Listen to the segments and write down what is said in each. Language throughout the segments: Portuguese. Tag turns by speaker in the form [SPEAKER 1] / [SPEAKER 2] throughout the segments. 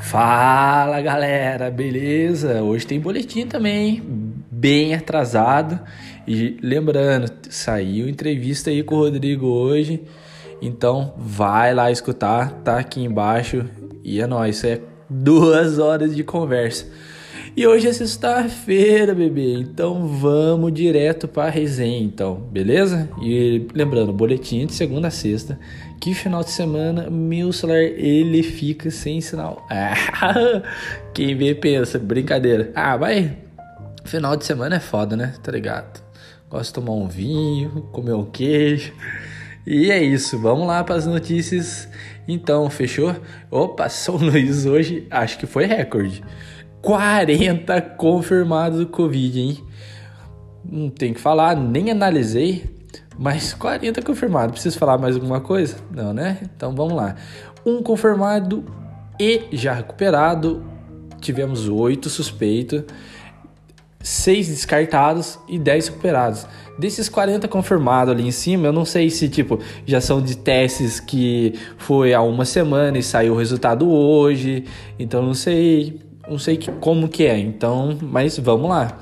[SPEAKER 1] Fala galera, beleza? Hoje tem boletim também, bem atrasado. E lembrando, saiu entrevista aí com o Rodrigo hoje. Então vai lá escutar, tá aqui embaixo. E é nóis, é duas horas de conversa. E hoje é sexta-feira, bebê. Então vamos direto para resenha, então, beleza? E lembrando, boletim de segunda a sexta. Que final de semana meu celular ele fica sem sinal. Quem vê pensa, brincadeira. Ah, vai. Final de semana é foda, né? Tá ligado? Gosto de tomar um vinho, comer um queijo. E é isso, vamos lá para as notícias. Então, fechou? Opa, São Luís hoje acho que foi recorde. 40 confirmados do Covid, hein? Não tem que falar, nem analisei, mas 40 confirmados. Preciso falar mais alguma coisa? Não, né? Então vamos lá. Um confirmado e já recuperado. Tivemos oito suspeitos, seis descartados e 10 recuperados. Desses 40 confirmados ali em cima, eu não sei se tipo já são de testes que foi há uma semana e saiu o resultado hoje. Então não sei não sei que, como que é, então, mas vamos lá.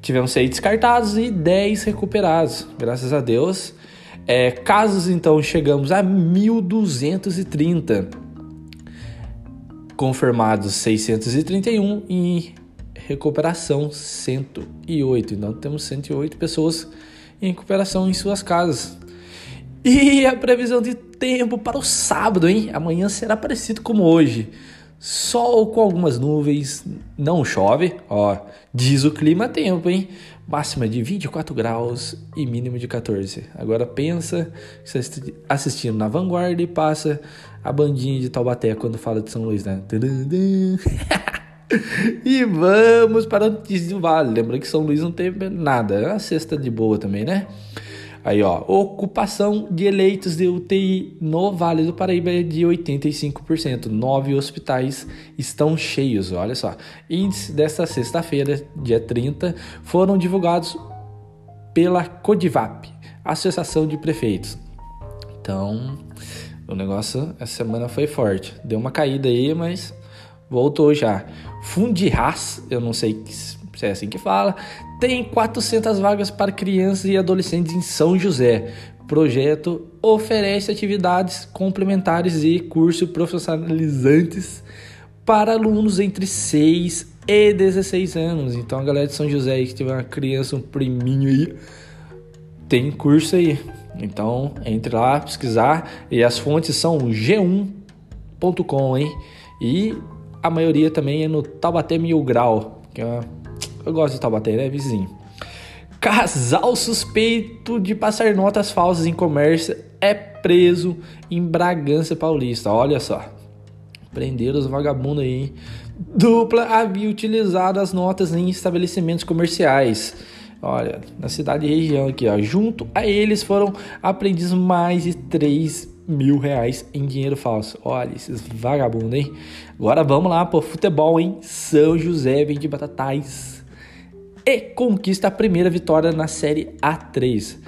[SPEAKER 1] Tivemos seis descartados e 10 recuperados, graças a Deus. É, casos, então, chegamos a 1.230. Confirmados 631 e recuperação 108. Então, temos 108 pessoas em recuperação em suas casas. E a previsão de tempo para o sábado, hein? Amanhã será parecido como hoje. Sol com algumas nuvens, não chove, ó, diz o clima tempo, hein? Máxima de 24 graus e mínimo de 14. Agora pensa que você está assistindo na vanguarda e passa a bandinha de Taubaté quando fala de São Luís, né? e vamos para a notícia do Vale. Lembra que São Luís não teve nada, é uma cesta de boa também, né? Aí, ó, ocupação de eleitos de UTI no Vale do Paraíba é de 85%. Nove hospitais estão cheios, olha só. Índice desta sexta-feira, dia 30, foram divulgados pela Codivap, Associação de Prefeitos. Então, o negócio essa semana foi forte. Deu uma caída aí, mas voltou já. Fundirás, eu não sei se é assim que fala, tem 400 vagas para crianças e adolescentes em São José. Projeto oferece atividades complementares e cursos profissionalizantes para alunos entre 6 e 16 anos. Então a galera de São José aí que tiver uma criança, um priminho aí, tem curso aí. Então entre lá pesquisar e as fontes são g1.com, hein? E a maioria também é no Taubaté Mil Grau, que é uma eu gosto de Taubaté, né, vizinho? Casal suspeito de passar notas falsas em comércio é preso em Bragança Paulista. Olha só. Prenderam os vagabundos aí. Dupla havia utilizado as notas em estabelecimentos comerciais. Olha, na cidade e região aqui, ó. Junto a eles foram apreendidos mais de 3 mil reais em dinheiro falso. Olha, esses vagabundos, hein? Agora vamos lá pro futebol, hein? São José vem de Batatais e conquista a primeira vitória na Série A3.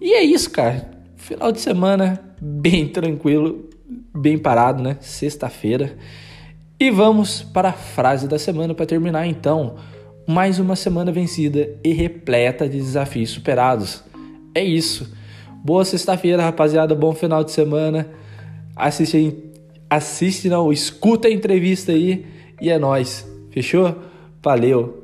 [SPEAKER 1] E é isso, cara. Final de semana bem tranquilo, bem parado, né? Sexta-feira. E vamos para a frase da semana para terminar então. Mais uma semana vencida e repleta de desafios superados. É isso. Boa sexta-feira, rapaziada. Bom final de semana. Assiste, assiste não, escuta a entrevista aí e é nós. Fechou? Valeu.